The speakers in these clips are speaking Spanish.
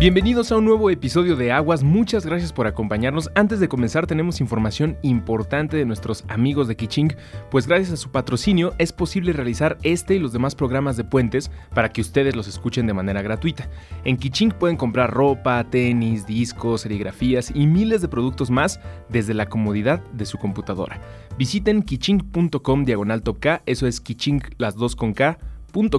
Bienvenidos a un nuevo episodio de Aguas, muchas gracias por acompañarnos. Antes de comenzar tenemos información importante de nuestros amigos de Kiching, pues gracias a su patrocinio es posible realizar este y los demás programas de puentes para que ustedes los escuchen de manera gratuita. En Kiching pueden comprar ropa, tenis, discos, serigrafías y miles de productos más desde la comodidad de su computadora. Visiten kiching.com diagonal top K, eso es kiching las dos con K,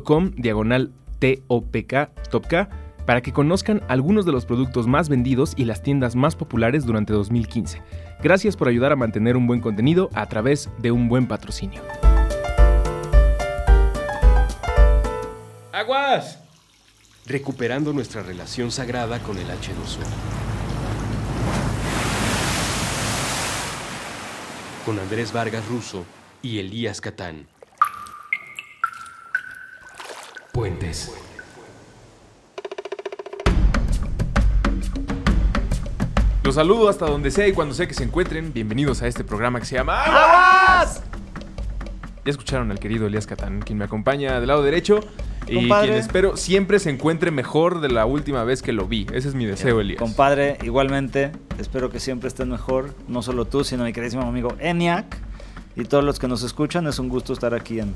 .com diagonal T-O-P-K, top K para que conozcan algunos de los productos más vendidos y las tiendas más populares durante 2015. Gracias por ayudar a mantener un buen contenido a través de un buen patrocinio. ¡Aguas! Recuperando nuestra relación sagrada con el H2O. Con Andrés Vargas Russo y Elías Catán. Puentes. Los saludo hasta donde sea y cuando sea que se encuentren. Bienvenidos a este programa que se llama ¡Aguas! Ya escucharon al querido Elías Catán, quien me acompaña del lado derecho y Compadre. quien espero siempre se encuentre mejor de la última vez que lo vi. Ese es mi deseo, Elías. Compadre, igualmente, espero que siempre estés mejor, no solo tú, sino mi queridísimo amigo Eniac y todos los que nos escuchan. Es un gusto estar aquí en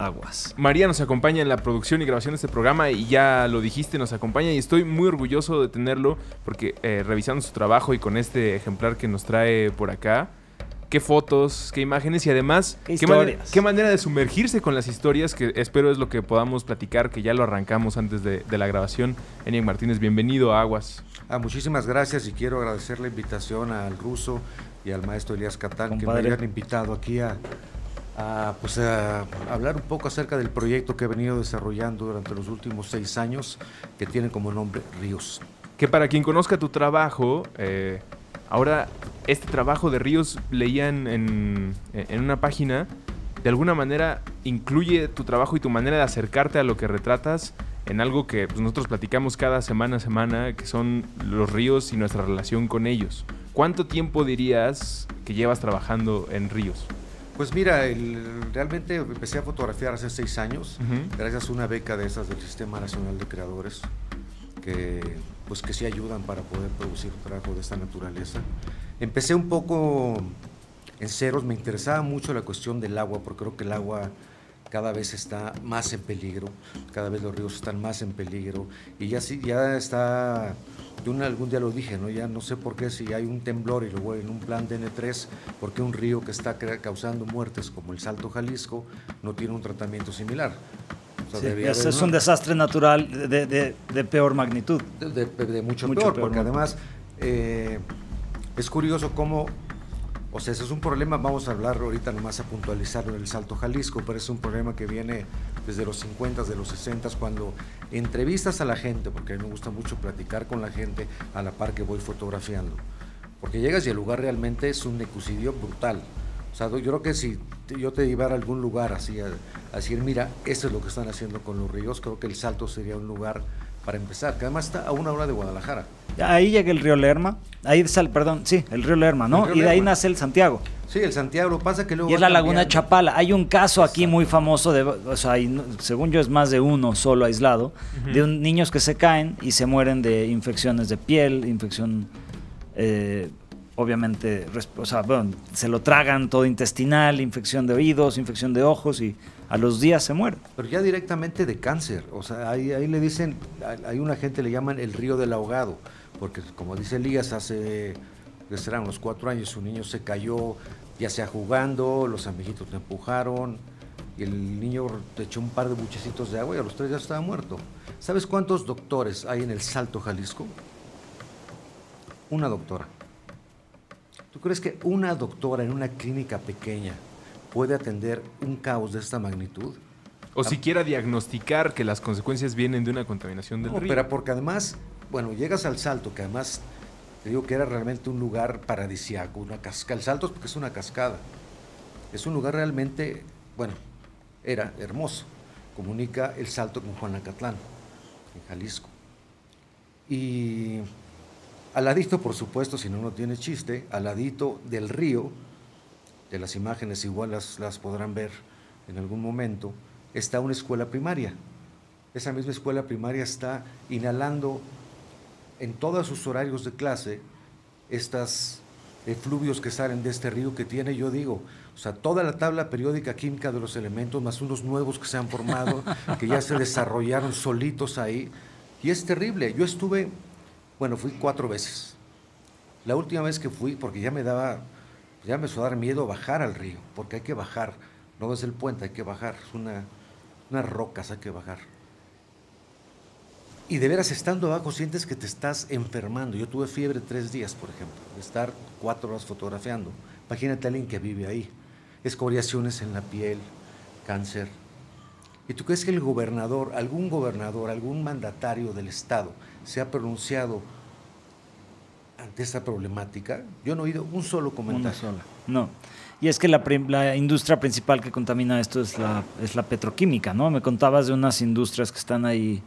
Aguas. María nos acompaña en la producción y grabación de este programa y ya lo dijiste, nos acompaña y estoy muy orgulloso de tenerlo porque eh, revisando su trabajo y con este ejemplar que nos trae por acá, qué fotos, qué imágenes y además Qué manera, historias. qué manera de sumergirse con las historias que espero es lo que podamos platicar, que ya lo arrancamos antes de, de la grabación. Eniak Martínez, bienvenido a Aguas. Ah, muchísimas gracias y quiero agradecer la invitación al ruso y al maestro Elías Catán que me hayan invitado aquí a, a, pues a hablar un poco acerca del proyecto que he venido desarrollando durante los últimos seis años que tiene como nombre Ríos. Que para quien conozca tu trabajo, eh, ahora este trabajo de Ríos leían en, en una página, de alguna manera incluye tu trabajo y tu manera de acercarte a lo que retratas en algo que pues, nosotros platicamos cada semana a semana, que son los ríos y nuestra relación con ellos. ¿Cuánto tiempo dirías que llevas trabajando en Ríos? Pues mira, el- realmente empecé a fotografiar hace seis años gracias a una beca de esas del Sistema Nacional de Creadores que pues que sí ayudan para poder producir trabajo de esta naturaleza. Empecé un poco en ceros, me interesaba mucho la cuestión del agua, porque creo que el agua cada vez está más en peligro, cada vez los ríos están más en peligro y ya sí, ya está, de un, algún día lo dije, ¿no? ya no sé por qué si hay un temblor y luego en un plan DN3, por qué un río que está causando muertes como el Salto Jalisco no tiene un tratamiento similar. O sea, Sí, debería es, un desastre natural de, de- de peor magnitud. de, de- de mucho, Mucho peor, peor, porque además eh, es curioso cómo, o sea, ese es un problema, vamos a hablar ahorita nomás a puntualizarlo en el Salto Jalisco, pero es un problema que viene desde los 50, de los 60, cuando entrevistas a la gente, porque a mí me gusta mucho platicar con la gente a la par que voy fotografiando, porque llegas y el lugar realmente es un ecocidio brutal. O sea, yo creo que si yo te llevara a algún lugar así, a, a decir, mira, esto es lo que están haciendo con los ríos, creo que el Salto sería un lugar para empezar, que además está a una hora de Guadalajara. Ahí llega el río Lerma, ahí sal, perdón, sí, el río Lerma, ¿no? Río y de ahí Lerma. nace el Santiago. Sí, el Santiago, pasa que luego... Y es la laguna cambiando. Chapala. Hay un caso aquí muy famoso, de, o sea, hay según yo es más de uno solo aislado, de un- niños que se caen y se mueren de infecciones de piel, infección, eh, obviamente, o sea, bueno, se lo tragan todo intestinal, infección de oídos, infección de ojos y a los días se mueren. Pero ya directamente de cáncer, o sea, ahí, ahí le dicen, hay- una gente le llaman el río del ahogado, porque como dice Elías, hace, serán unos cuatro años, un niño se cayó, ya sea jugando, los amiguitos le empujaron, y el niño te echó un par de buchecitos de agua y a los tres ya estaba muerto. ¿Sabes cuántos doctores hay en el Salto Jalisco? Una doctora. ¿Tú crees que una doctora en una clínica pequeña puede atender un caos de esta magnitud? O siquiera diagnosticar que las consecuencias vienen de una contaminación del No, río. pero porque además, bueno, llegas al Salto, que además te digo que era realmente un lugar paradisiaco, una cascada. El Salto es porque es una cascada. Es un lugar realmente, bueno, era hermoso. comunica el Salto con Juanacatlán, en Jalisco. Y al ladito, por supuesto, si no, no tiene chiste, al ladito del río, de las imágenes igual las, las podrán ver en algún momento, está una escuela primaria. Esa misma escuela primaria está inhalando en todos sus horarios de clase estas efluvios que salen de este río que tiene, yo digo, o sea, toda la tabla periódica química de los elementos, más unos nuevos que se han formado, que ya se desarrollaron solitos ahí, y es terrible. Yo estuve, bueno, fui cuatro veces. La última vez que fui, porque ya me daba, ya me empezó a dar miedo bajar al río, porque hay que bajar, no desde el puente, hay que bajar, es una, unas rocas hay que bajar. Y de veras, estando abajo, sientes que te estás enfermando. Yo tuve fiebre tres días, por ejemplo, de estar cuatro horas fotografiando. Imagínate a alguien que vive ahí. Escoriaciones en la piel, cáncer. ¿Y tú crees que el gobernador, algún gobernador, algún mandatario del Estado se ha pronunciado ante esta problemática? Yo no he oído un solo comentario. Una sola. No. Y es que la, la, industria principal que contamina esto es la, es la petroquímica, ¿no? Me contabas de unas industrias que están ahí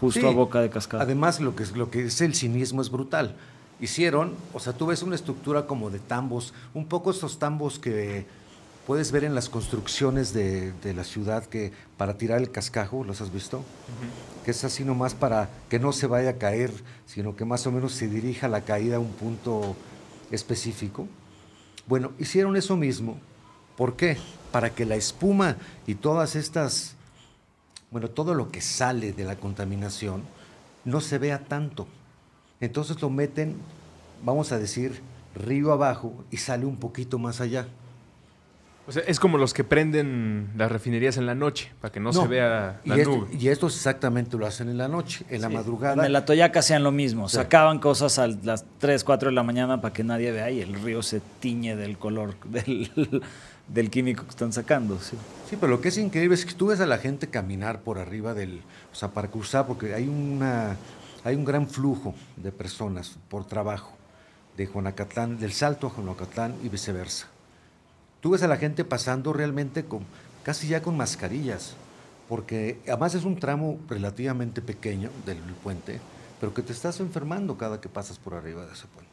justo a boca de cascada. Además, lo que, es, lo que es el cinismo es brutal. Hicieron, o sea, tú ves una estructura como de tambos, un poco estos tambos que puedes ver en las construcciones de, de la ciudad que para tirar el cascajo, ¿los has visto? Que es así nomás para que no se vaya a caer, sino que más o menos se dirija la caída a un punto específico. Bueno, hicieron eso mismo. ¿Por qué? Para que la espuma y todas estas bueno, todo lo que sale de la contaminación no se vea tanto. Entonces lo meten, vamos a decir, río abajo y sale un poquito más allá. O sea, es como los que prenden las refinerías en la noche, para que no, se vea la y nube. y estos exactamente lo hacen en la noche, en la madrugada. En la Toyaca hacían lo mismo, sacaban cosas a las 3, 4 de la mañana para que nadie vea y el río se tiñe del color del, del químico que están sacando. Sí. sí, pero lo que es increíble es que tú ves a la gente caminar por arriba del, o sea, para cruzar, porque hay, una, hay un gran flujo de personas por trabajo, de Juanacatlán, del Salto a Juanacatlán y viceversa. Tú ves a la gente pasando realmente con, casi ya con mascarillas, porque además es un tramo relativamente pequeño del puente, pero que te estás enfermando cada que pasas por arriba de ese puente.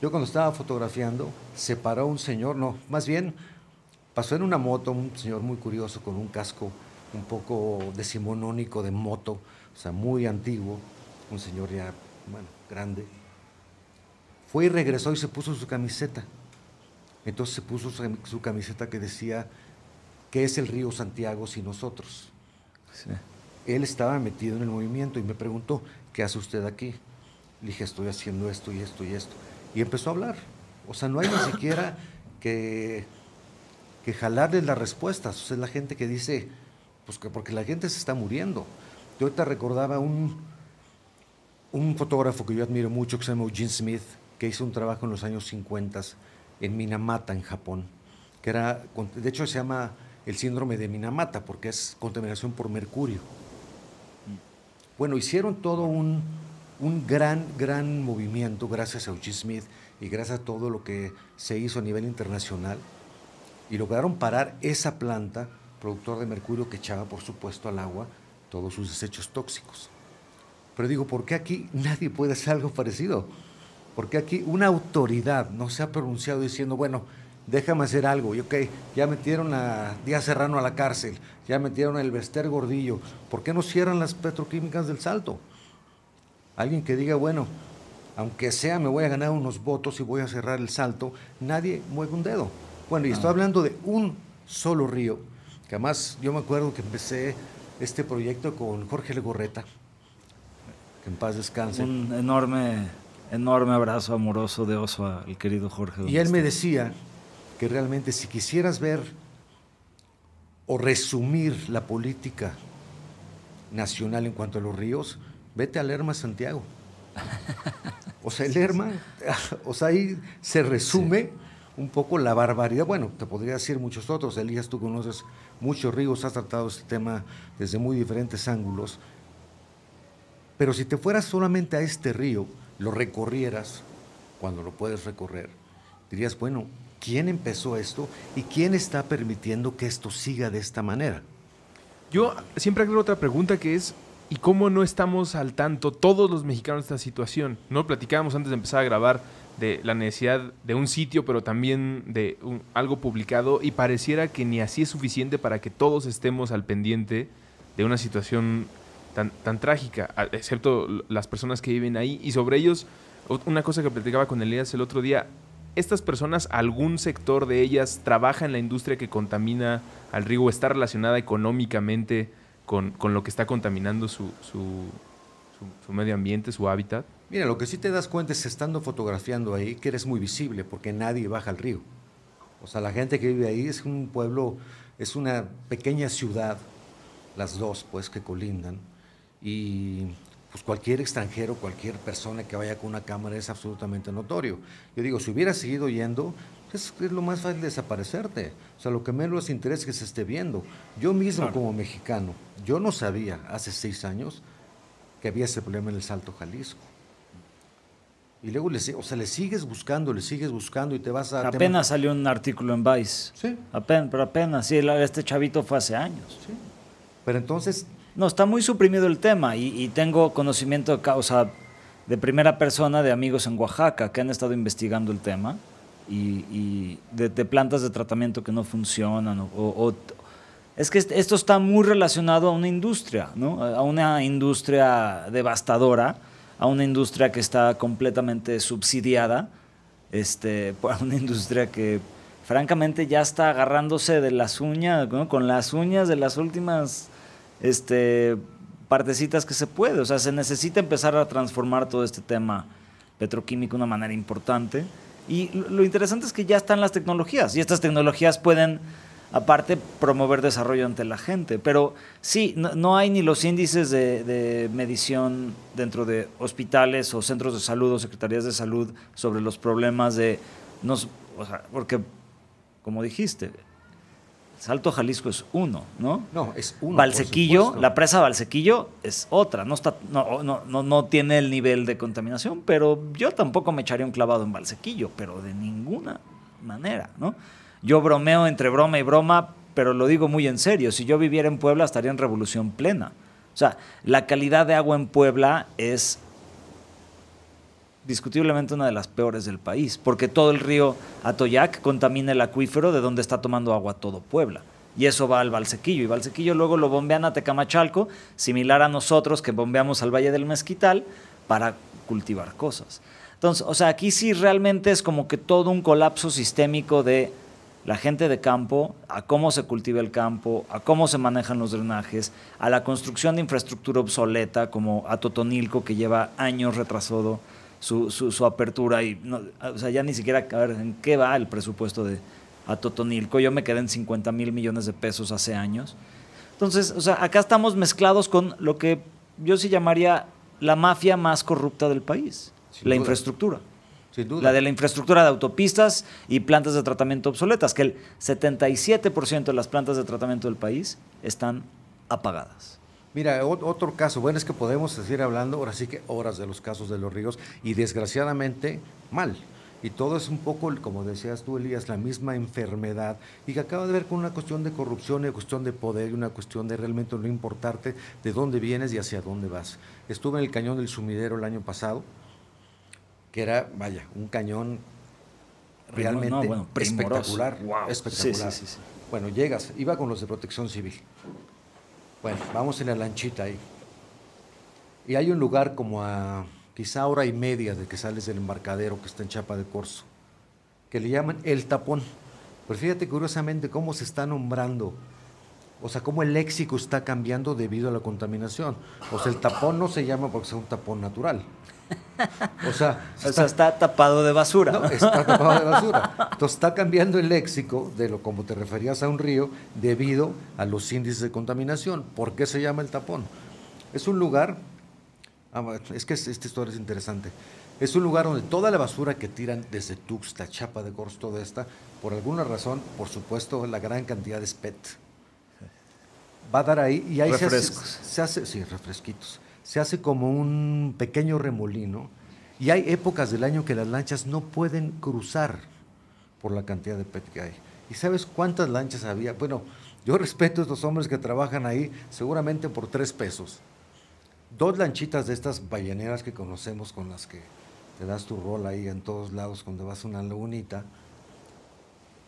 Yo cuando estaba fotografiando, se paró un señor, no, más bien Pasó en una moto un señor muy curioso con un casco un poco decimonónico de moto, o sea, muy antiguo, un señor ya, bueno, grande. Fue y regresó y se puso su camiseta. Entonces se puso su, camiseta que decía, ¿qué es el río Santiago sin nosotros? Él estaba metido en el movimiento y me preguntó, ¿qué hace usted aquí? Le dije, estoy haciendo esto y esto y esto. Y empezó a hablar. O sea, no hay ni siquiera que que jalarles las respuestas. O sea, es la gente que dice, pues que porque la gente se está muriendo. Yo ahorita recordaba un, un fotógrafo que yo admiro mucho, que se llama Eugene Smith, que hizo un trabajo en los años 50 en Minamata, en Japón, que era, de hecho se llama el síndrome de Minamata, porque es contaminación por mercurio. Bueno, hicieron todo un, un gran, gran movimiento gracias a Eugene Smith y gracias a todo lo que se hizo a nivel internacional y lograron parar esa planta productor de mercurio que echaba, por supuesto, al agua todos sus desechos tóxicos. Pero digo, ¿por qué aquí nadie puede hacer algo parecido? ¿Por qué aquí una autoridad no se ha pronunciado diciendo, bueno, déjame hacer algo? Y ok, ya metieron a Díaz Serrano a la cárcel, ya metieron a Elvester Gordillo, ¿por qué no cierran las petroquímicas del Salto? Alguien que diga, bueno, aunque sea me voy a ganar unos votos y voy a cerrar el Salto, nadie mueve un dedo. Bueno, y estoy ah. hablando de un solo río, que además yo me acuerdo que empecé este proyecto con Jorge Legorreta, que en paz descanse. Un enorme, enorme abrazo amoroso de oso al querido Jorge. Y él me decía que realmente si quisieras ver o resumir la política nacional en cuanto a los ríos, vete al Lerma Santiago. O sea, el Lerma, o sea, ahí se resume un poco la barbaridad. Bueno, te podría decir muchos otros. Elías, tú conoces muchos ríos, has tratado este tema desde muy diferentes ángulos. Pero si te fueras solamente a este río, lo recorrieras, cuando lo puedes recorrer, dirías, bueno, ¿quién empezó esto y quién está permitiendo que esto siga de esta manera? Yo siempre agrego otra pregunta que es, ¿y cómo no estamos al tanto todos los mexicanos de esta situación? No platicábamos antes de empezar a grabar de la necesidad de un sitio, pero también de algo publicado, y pareciera que ni así es suficiente para que todos estemos al pendiente de una situación tan, trágica, excepto las personas que viven ahí. Y sobre ellos, una cosa que platicaba con Elías el otro día, ¿estas personas, algún sector de ellas trabaja en la industria que contamina al río o está relacionada económicamente con, con lo que está contaminando su- su medio ambiente, su hábitat? Mira, lo que sí te das cuenta es estando fotografiando ahí que eres muy visible porque nadie baja al río. O sea, la gente que vive ahí es un pueblo, es una pequeña ciudad, las dos pues que colindan y pues cualquier extranjero, cualquier persona que vaya con una cámara es absolutamente notorio. Yo digo, si hubiera seguido yendo, es, es lo más fácil desaparecerte. O sea, lo que menos les interesa es que se esté viendo. Yo mismo como mexicano, yo no sabía hace seis años que había ese problema en el Salto Jalisco. Y luego le, o sea, le sigues buscando, le sigues buscando y te vas a... te- Apenas salió un artículo en Vice. Sí, Apenas, pero apenas, sí, este chavito fue hace años. sí. Pero entonces, No, está muy suprimido el tema y, tengo conocimiento de causa de primera persona de amigos en Oaxaca que han estado investigando el tema y, de, plantas de tratamiento que no funcionan. O, es que est- esto está muy relacionado a una industria, ¿no? a una industria devastadora, a una industria que está completamente subsidiada, este, por una industria que francamente ya está agarrándose de las uñas, ¿no? con las uñas de las últimas este, partecitas que se puede. O sea, se necesita empezar a transformar todo este tema petroquímico de una manera importante. Y lo, interesante es que ya están las tecnologías y estas tecnologías pueden, aparte, promover desarrollo ante la gente. Pero sí, no, no hay ni los índices de, de medición dentro de hospitales o centros de salud o secretarías de salud sobre los problemas de... Nos, o sea, porque, como dijiste, Salto Jalisco es uno, ¿no? no, es uno. Valsequillo, la presa Valsequillo es otra, no, está, no, no, no, no tiene el nivel de contaminación, pero yo tampoco me echaría un clavado en Valsequillo, pero de ninguna manera, ¿no? Yo bromeo entre broma y broma, pero lo digo muy en serio, si yo viviera en Puebla estaría en revolución plena. O sea, la calidad de agua en Puebla es discutiblemente una de las peores del país, porque todo el río Atoyac contamina el acuífero de donde está tomando agua todo Puebla. Y eso va al Valsequillo, y Valsequillo luego lo bombean a Tecamachalco, similar a nosotros que bombeamos al Valle del Mezquital para cultivar cosas. Entonces, o sea, aquí sí realmente es como que todo un colapso sistémico de la gente de campo, a cómo se cultiva el campo, a cómo se manejan los drenajes, a la construcción de infraestructura obsoleta como Atotonilco que lleva años retrasado su, su- su apertura y no, o sea, ya ni siquiera a ver en qué va el presupuesto de Atotonilco. Yo me quedé en 50 mil millones de pesos hace años. Entonces, o sea, acá estamos mezclados con lo que yo sí llamaría la mafia más corrupta del país, Sin la duda. infraestructura. Sin duda. La de la infraestructura de autopistas y plantas de tratamiento obsoletas, que el 77% de las plantas de tratamiento del país están apagadas. Mira, ot- otro caso, bueno, es que podemos seguir hablando, ahora sí que horas de los casos de los ríos, y desgraciadamente mal. Y todo es un poco, como decías tú, Elías, la misma enfermedad, y que acaba de ver con una cuestión de corrupción, y una cuestión de poder, y una cuestión de realmente no importarte de dónde vienes y hacia dónde vas. Estuve en el cañón del sumidero el año pasado, que era, vaya, un cañón realmente no, bueno, primoroso. espectacular. Wow. Espectacular. Sí, sí, sí, sí. Bueno, llegas, iba con los de protección civil. Bueno, vamos en la lanchita ahí. Y hay un lugar como a quizá hora y media de que sales del embarcadero que está en Chapa de Corzo, que le llaman el tapón. Pero fíjate curiosamente cómo se está nombrando, o sea, cómo el léxico está cambiando debido a la contaminación. O sea, el tapón no se llama porque sea un tapón natural. O sea, O sea, está tapado de basura. no, está tapado de basura. Entonces está cambiando el léxico de lo como te referías a un río debido a los índices de contaminación. ¿Por qué se llama el tapón? Es un lugar, ah, es que es- esta historia es interesante. Es un lugar donde toda la basura que tiran desde Tuxtla, Chapa de Corzo, toda esta, por alguna razón, por supuesto, la gran cantidad de PET. Va a dar ahí y ahí se hace, Refrescos. se hace, sí, refresquitos. Se hace como un pequeño remolino y hay épocas del año que las lanchas no pueden cruzar por la cantidad de PET que hay. ¿Y sabes cuántas lanchas había? Bueno, Yo respeto a estos hombres que trabajan ahí seguramente por tres pesos. Dos lanchitas de estas balleneras que conocemos con las que te das tu rol ahí en todos lados cuando vas a una lagunita,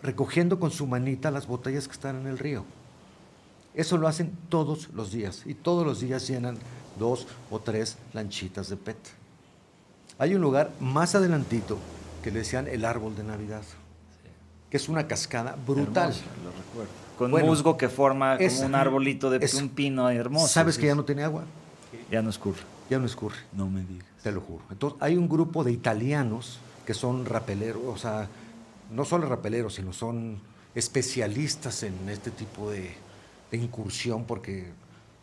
recogiendo con su manita las botellas que están en el río. Eso lo hacen todos los días y todos los días llenan dos o tres lanchitas de PET. Hay un lugar más adelantito que le decían el árbol de Navidad, que es una cascada brutal. Hermoso, lo recuerdo. Con Bueno, musgo que forma como un arbolito de es- un pino hermoso. ¿Sabes sí, que ya no tiene agua? Ya no escurre. Ya no escurre. No me digas. Te lo juro. Entonces, hay un grupo de italianos que son rapeleros, o sea, no solo rapeleros, sino son especialistas en este tipo de, de incursión porque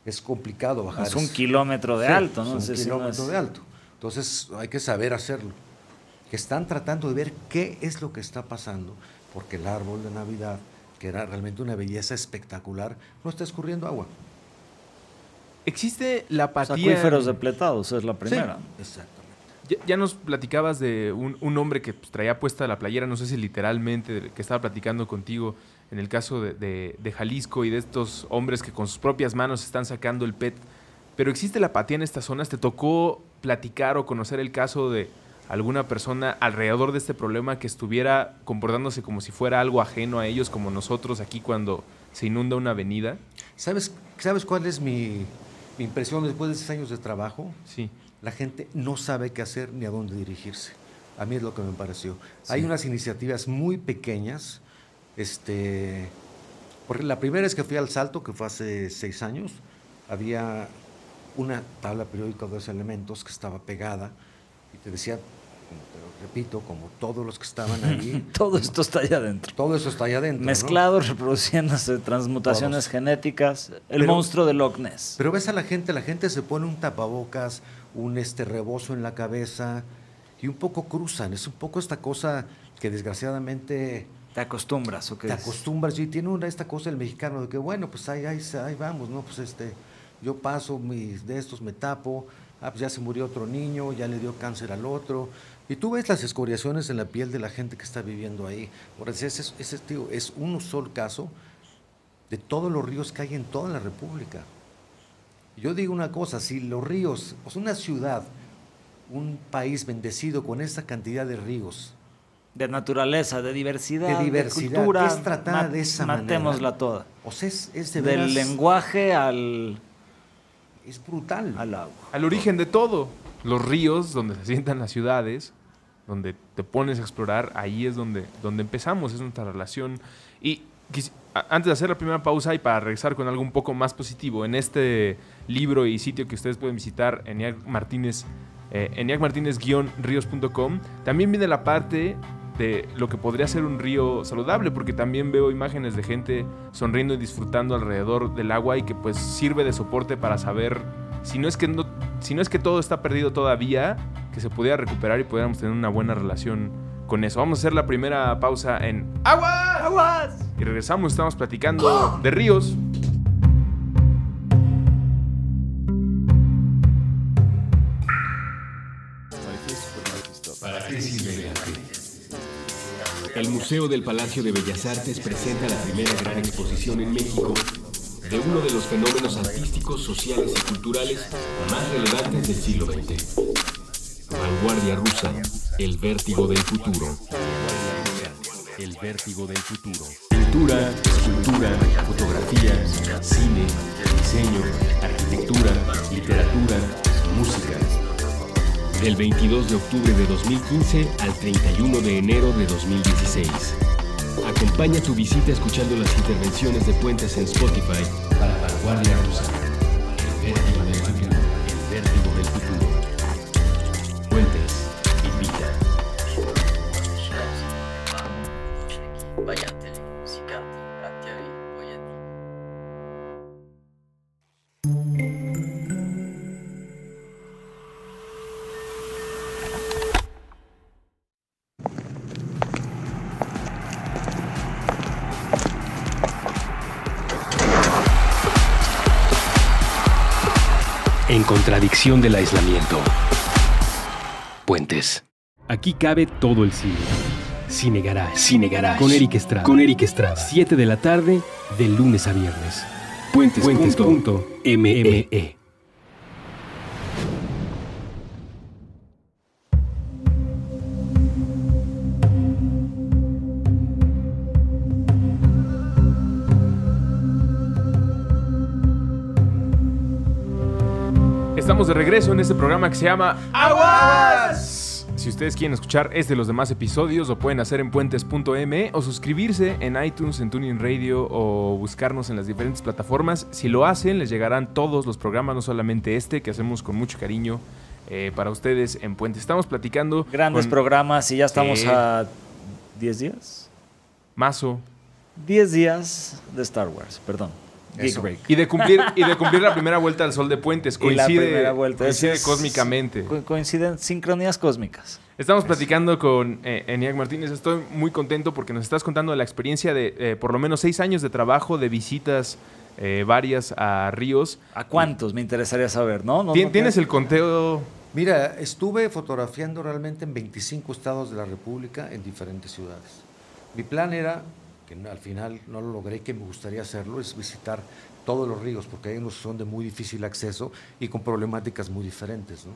es complicado bajar. Es un kilómetro de Sí, alto, ¿no? es un sé si no kilómetro es- de alto. Entonces, hay que saber hacerlo. Que están tratando de ver qué es lo que está pasando, porque el árbol de Navidad, que era realmente una belleza espectacular, no está escurriendo agua. Existe la Los apatía. acuíferos depletados es la primera. Sí, exactamente. Ya, ya nos platicabas de un, un hombre que pues, traía puesta la playera, no sé si literalmente, que estaba platicando contigo en el caso de, de- de Jalisco y de estos hombres que con sus propias manos están sacando el PET. Pero existe la apatía en estas zonas. ¿Te tocó platicar o conocer el caso de alguna persona alrededor de este problema que estuviera comportándose como si fuera algo ajeno a ellos, como nosotros aquí cuando se inunda una avenida? ¿Sabes, ¿Sabes cuál es mi, mi impresión después de seis años de trabajo? Sí. La gente no sabe qué hacer ni a dónde dirigirse. A mí es lo que me pareció. Hay unas iniciativas muy pequeñas. Este, porque la primera vez que fui al Salto, que fue hace seis años, había una tabla periódica de dos elementos que estaba pegada y te decía, como te lo repito, como todos los que estaban ahí, Todo esto está allá adentro. todo eso está allá adentro. ¿no? Mezclados, reproduciéndose, transmutaciones Todos. genéticas. El Pero- monstruo de Loch Ness. Pero ves a la gente, la gente se pone un tapabocas, un este rebozo en la cabeza y un poco cruzan. Es un poco esta cosa que desgraciadamente Te acostumbras, ¿o qué te es? acostumbras. Y tiene una esta cosa el mexicano de que, bueno, pues ahí, ahí, ahí vamos, ¿no? Pues este, yo paso mis de estos, me tapo, ah, pues ya se murió otro niño, ya le dio cáncer al otro. Y tú ves las escoriaciones en la piel de la gente que está viviendo ahí. Por ese, ese, ese, tío, es un solo caso de todos los ríos que hay en toda la República. Yo digo una cosa, si los ríos, o sea, una ciudad, un país bendecido con esta cantidad de ríos, De naturaleza, de diversidad, De diversidad, cultura. es tratada de esa manera. Matémosla toda. o sea, es, es de Del veras- lenguaje al, es brutal. al agua. al origen de todo. Los ríos, donde se sientan las ciudades, donde te pones a explorar, ahí es donde, donde empezamos, es nuestra relación. Y antes de hacer la primera pausa y para regresar con algo un poco más positivo, en este libro y sitio que ustedes pueden visitar, Eniac Martínez, eh, eniacmartinez-ríos.com, también viene la parte de lo que podría ser un río saludable, porque también veo imágenes de gente sonriendo y disfrutando alrededor del agua y que pues sirve de soporte para saber si no es que no, si no es que todo está perdido todavía, que se pudiera recuperar y pudiéramos tener una buena relación con eso. Vamos a hacer la primera pausa en ¡Aguas! ¡Aguas! Y regresamos, estamos platicando de ríos. Museo del Palacio de Bellas Artes presenta la primera gran exposición en México de uno de los fenómenos artísticos, sociales y culturales más relevantes del siglo XX. Vanguardia rusa, el vértigo del futuro. El vértigo del futuro. Pintura, escultura, fotografía, cine, diseño, arquitectura, literatura, música. Del 22 de octubre de 2015 al 31 de enero de 2016. Acompaña tu visita escuchando las intervenciones de Puentes en Spotify para Vanguardia Rusa. Contradicción del aislamiento. Puentes. Aquí cabe todo el cine. Cine Garage. Cine Garage. Con Eric Estrada. Con Eric Estrada. 7 de la tarde, de lunes a viernes. Puentes. Puentes.me. Estamos de regreso en este programa que se llama Aguas. Si ustedes quieren escuchar este de los demás episodios, lo pueden hacer en puentes.me o suscribirse en iTunes, en Tuning Radio o buscarnos en las diferentes plataformas. Si lo hacen, les llegarán todos los programas, no solamente este, que hacemos con mucho cariño eh, para ustedes en Puentes. Estamos platicando. Grandes con programas y ya estamos a 10 días. Mazo. 10 días de Star Wars, perdón. Geek Eso. Break. Y de cumplir, y de cumplir la primera vuelta al sol de Puentes. Y la Coincide, primera vuelta. coincide es- cósmicamente. co- coinciden sincronías cósmicas. Estamos platicando con eh, Eniac Martínez. Estoy muy contento porque nos estás contando de la experiencia de eh, por lo menos seis años de trabajo, de visitas eh, varias a ríos. ¿A cuántos? Me interesaría saber, ¿no? No- Tien- no ¿Tienes tienes- el conteo? Mira, estuve fotografiando realmente en 25 estados de la República en diferentes ciudades. Mi plan era, que al final no lo logré, que me gustaría hacerlo, es visitar todos los ríos, porque hay unos que son de muy difícil acceso y con problemáticas muy diferentes. ¿no?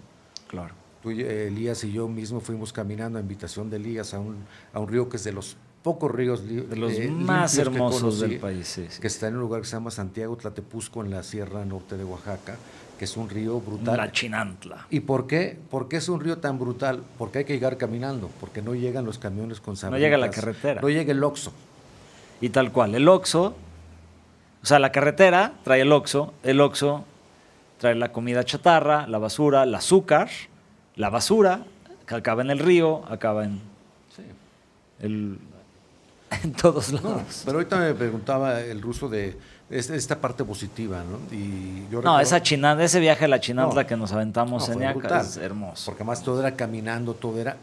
Claro. Tú, eh, Elías y yo mismo fuimos caminando a invitación de Elías a un, a un río que es de los pocos ríos De los eh, más hermosos del conocí, país, sí, sí. que está en un lugar que se llama Santiago Tlatepuzco en la Sierra Norte de Oaxaca, que es un río brutal. La Chinantla. ¿Y por qué? ¿Por qué es un río tan brutal? Porque hay que llegar caminando, porque no llegan los camiones con No llega la sabritas, carretera. No llega el Oxxo. Y tal cual, el Oxxo, o sea, la carretera trae el Oxxo, el Oxxo trae la comida chatarra, la basura, el azúcar, la basura, que acaba en el río, acaba en, el, en todos No, lados. pero ahorita me preguntaba el ruso de es- esta parte positiva, ¿no? Y yo No, recuerdo- esa chinanta, ese viaje a la Chinantla No. que nos aventamos No, en brutal, es hermoso. Porque además todo era caminando, todo era...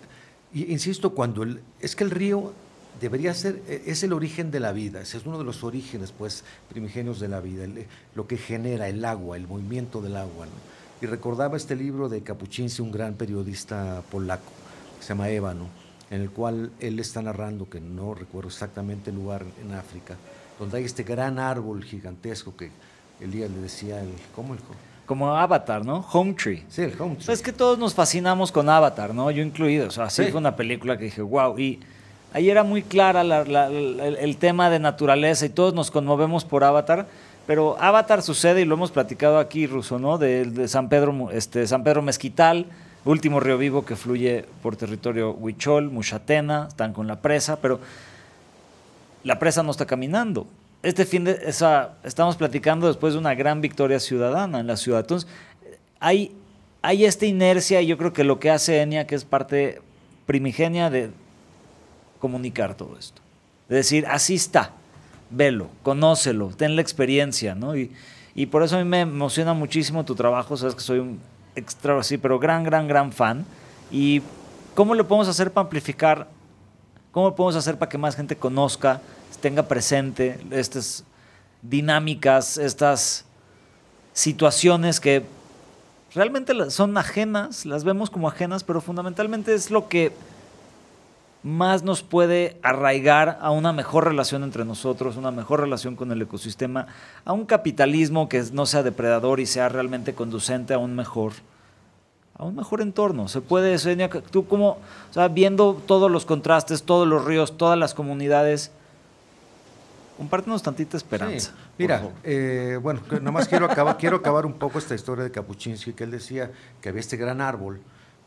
Y insisto, cuando el, es que el río debería ser, eh, es el origen de la vida, ese es uno de los orígenes, pues, primigenios de la vida, el- lo que genera el agua, el movimiento del agua, ¿no? Y recordaba este libro de Capuchinski, un gran periodista polaco, que se llama Ébano, en el cual él está narrando, que no recuerdo exactamente el lugar en África, donde hay este gran árbol gigantesco que Elías le decía, el, ¿cómo el? Como Avatar, ¿no? Home Tree. Sí, el home Es que todos nos fascinamos con Avatar, ¿no? Yo incluido. O sea, sí, Sí. fue una película que dije, wow. Y ahí era muy clara la- la- la- el, tema de naturaleza y todos nos conmovemos por Avatar. Pero Avatar sucede, y lo hemos platicado aquí, Ruso, ¿no? De, San, Pedro, este, San Pedro Mezquital, último río vivo que fluye por territorio Huichol, Muchatena, están con la presa, pero la presa no está caminando. Este fin de esa, estamos platicando después de una gran victoria ciudadana en la ciudad. Entonces, hay, hay esta inercia y yo creo que lo que hace Enia, que es parte primigenia de comunicar todo esto. De decir, así está, velo, conócelo, ten la experiencia, ¿no? Y, y por eso a mí me emociona muchísimo tu trabajo, sabes que soy un extra, sí, pero gran, gran, gran fan. Y cómo lo podemos hacer para amplificar ¿Cómo podemos hacer para que más gente conozca, tenga presente estas dinámicas, estas situaciones que realmente son ajenas, las vemos como ajenas, pero fundamentalmente es lo que más nos puede arraigar a una mejor relación entre nosotros, una mejor relación con el ecosistema, a un capitalismo que no sea depredador y sea realmente conducente a un mejor a un mejor entorno. Se puede, Sonia, tú como, o sea, viendo todos los contrastes, todos los ríos, todas las comunidades, compártenos tantita esperanza. Sí. Mira, eh, bueno, que nada más quiero acabar, quiero acabar un poco esta historia de Kapuczynski, que él decía que había este gran árbol,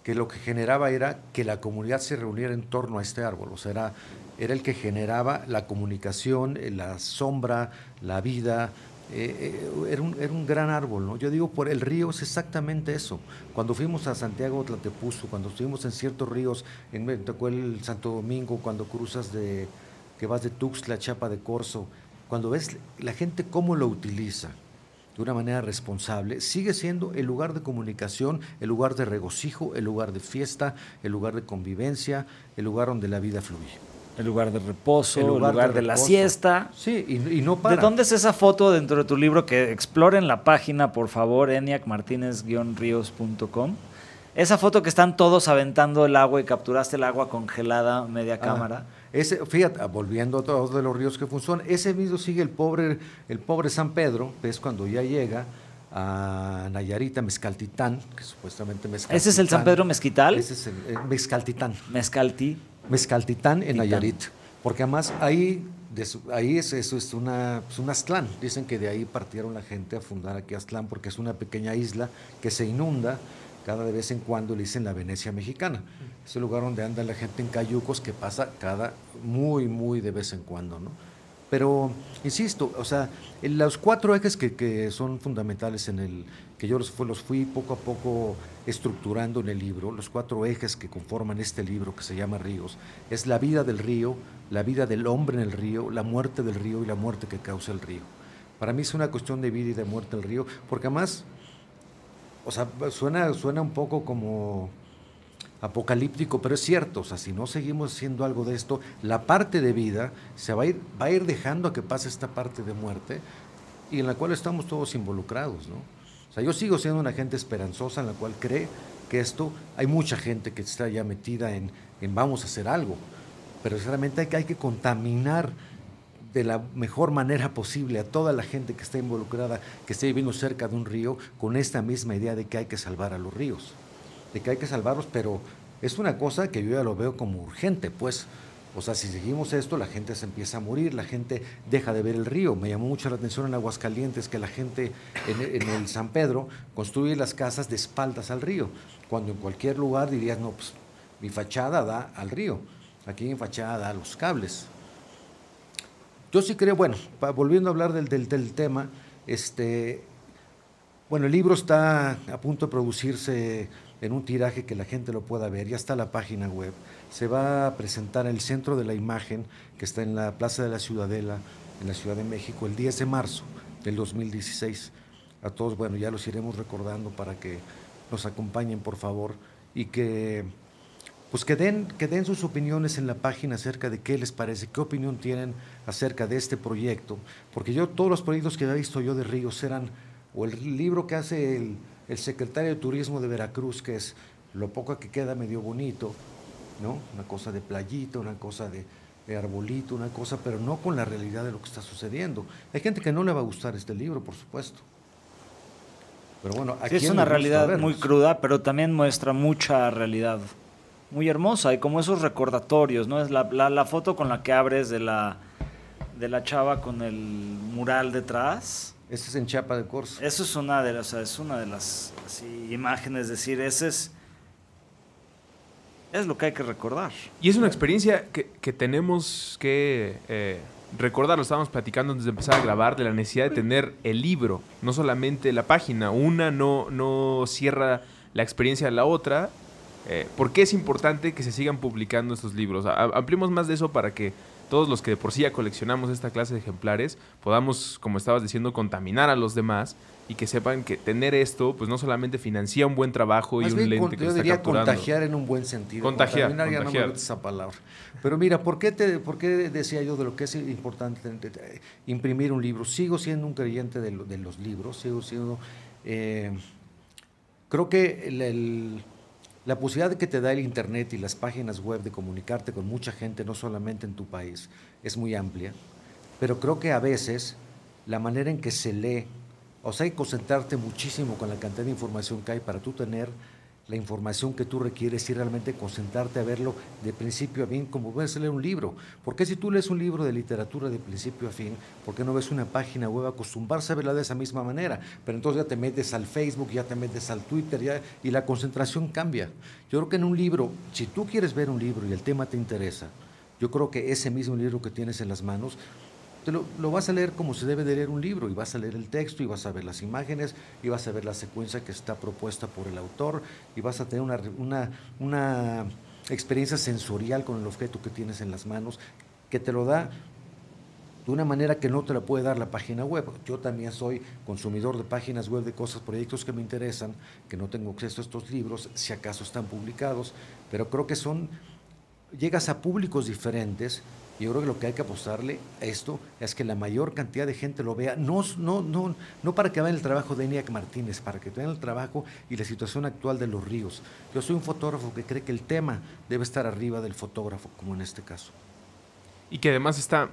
que lo que generaba era que la comunidad se reuniera en torno a este árbol, o sea, era, era el que generaba la comunicación, eh, la sombra, la vida, eh, eh, era, un, era un gran árbol, ¿no? Yo digo, por el río es exactamente eso. Cuando fuimos a Santiago Tlatepuzco, cuando estuvimos en ciertos ríos, en el Santo Domingo, cuando cruzas de, que vas de Tuxtla Chapa de Corzo, cuando ves la gente cómo lo utiliza de una manera responsable, sigue siendo el lugar de comunicación, el lugar de regocijo, el lugar de fiesta, el lugar de convivencia, el lugar donde la vida fluye. el lugar de reposo, el el lugar, lugar de, de la siesta. Sí, y, y no para. ¿De dónde es esa foto dentro de tu libro? Que exploren la página, por favor, eniacmartinez-ríos.com. Esa foto que están todos aventando el agua y capturaste el agua congelada media Ah, cámara. Ese, fíjate, volviendo a todos de los ríos que funcionan, ese mismo sigue el pobre, el pobre San Pedro, ves cuando ya llega a Nayarita, Mezcaltitán, que supuestamente Mezcaltitán. ¿Ese es el San Pedro Mezquital? Ese es el eh, Mezcaltitán. Mezcalti. Mezcaltitán en Titán. Nayarit. Porque además ahí, de su- ahí es, eso es una, pues un Aztlán. Dicen que de ahí partieron la gente a fundar aquí Aztlán porque es una pequeña isla que se inunda cada de vez en cuando, le dicen la Venecia mexicana. Es el lugar donde anda la gente en cayucos que pasa cada muy, muy de vez en cuando, ¿no? Pero, insisto, o sea, los cuatro ejes que, que son fundamentales en el, que yo los, los fui poco a poco estructurando en el libro, los cuatro ejes que conforman este libro que se llama Ríos, es la vida del río, la vida del hombre en el río, la muerte del río y la muerte que causa el río. Para mí es una cuestión de vida y de muerte del río, porque además, o sea, suena, suena un poco como apocalíptico, pero es cierto, o sea, si no seguimos haciendo algo de esto, la parte de vida se va a ir, va a ir dejando a que pase esta parte de muerte y en la cual estamos todos involucrados, ¿no? O sea, yo sigo siendo una gente esperanzosa en la cual cree que esto, hay mucha gente que está ya metida en, en vamos a hacer algo, pero sinceramente hay que, hay que contaminar de la mejor manera posible a toda la gente que está involucrada, que esté viviendo cerca de un río, con esta misma idea de que hay que salvar a los ríos, de que hay que salvarlos, pero es una cosa que yo ya lo veo como urgente, pues. O sea, si seguimos esto, la gente se empieza a morir, la gente deja de ver el río. Me llamó mucho la atención en Aguascalientes que la gente en, en el San Pedro construye las casas de espaldas al río, cuando en cualquier lugar dirías, no, pues mi fachada da al río, aquí mi fachada da a los cables. Yo sí creo, bueno, volviendo a hablar del, del- del tema, este, bueno, el libro está a punto de producirse en un tiraje que la gente lo pueda ver, ya está la página web. Se va a presentar en el centro de la imagen, que está en la Plaza de la Ciudadela, en la Ciudad de México, el 10 de marzo del 2016. A todos, bueno, ya los iremos recordando para que nos acompañen, por favor, y que pues que den, que den sus opiniones en la página acerca de qué les parece, qué opinión tienen acerca de este proyecto, porque yo todos los proyectos que he visto yo de Ríos eran, o el libro que hace el, el secretario de Turismo de Veracruz, que es Lo poco que queda medio bonito, ¿no? Una cosa de playita, una cosa de, de arbolito, una cosa, pero no con la realidad de lo que está sucediendo. Hay gente que no le va a gustar este libro, por supuesto. Pero bueno, ¿a Sí, es una realidad muy cruda, pero también muestra mucha realidad muy hermosa y como esos recordatorios, ¿no? Es la, la- la foto con la que abres de la, de la chava con el mural detrás. Este es en Chapa de Corzo. Eso es una de las, o sea, es una de las así, imágenes, es decir, ese es, es lo que hay que recordar. Y es una experiencia que, que tenemos que eh, recordar, lo estábamos platicando antes de empezar a grabar, de la necesidad de tener el libro, no solamente la página. Una no, no cierra la experiencia de la otra. Eh, ¿Por qué es importante que se sigan publicando estos libros? A- ampliemos más de eso para que todos los que de por sí ya coleccionamos esta clase de ejemplares podamos, como estabas diciendo, contaminar a los demás y que sepan que tener esto, pues no solamente financia un buen trabajo Más y un bien, lente que yo está diría capturando. contagiar en un buen sentido. Contagiar, Contaminar ya no contagiar. me gusta esa palabra. Pero mira, ¿por qué, te, ¿por qué decía yo de lo que es importante de- imprimir un libro? Sigo siendo un creyente de, lo- de los libros, sigo siendo... eh, creo que el- el- la posibilidad que te da el Internet y las páginas web de comunicarte con mucha gente, no solamente en tu país, es muy amplia. Pero creo que a veces la manera en que se lee, o sea, hay que concentrarte muchísimo con la cantidad de información que hay para tú tener la información que tú requieres y realmente concentrarte a verlo de principio a fin, como puedes leer un libro. Porque si tú lees un libro de literatura de principio a fin, ¿por qué no ves una página web acostumbrarse a verla de esa misma manera? Pero entonces ya te metes al Facebook, ya te metes al Twitter ya, y la concentración cambia. Yo creo que en un libro, si tú quieres ver un libro y el tema te interesa, yo creo que ese mismo libro que tienes en las manos, lo, vas a leer como se debe de leer un libro y vas a leer el texto y vas a ver las imágenes y vas a ver la secuencia que está propuesta por el autor y vas a tener una, una, una experiencia sensorial con el objeto que tienes en las manos que te lo da de una manera que no te la puede dar la página web. Yo también soy consumidor de páginas web de cosas, proyectos que me interesan, que no tengo acceso a estos libros, si acaso están publicados, pero creo que son, llegas a públicos diferentes yo creo que lo que hay que apostarle a esto es que la mayor cantidad de gente lo vea, no, no, no, no para que vean el trabajo de ENIAC Martínez, para que vean el trabajo y la situación actual de los ríos. Yo soy un fotógrafo que cree que el tema debe estar arriba del fotógrafo, como en este caso. Y que además está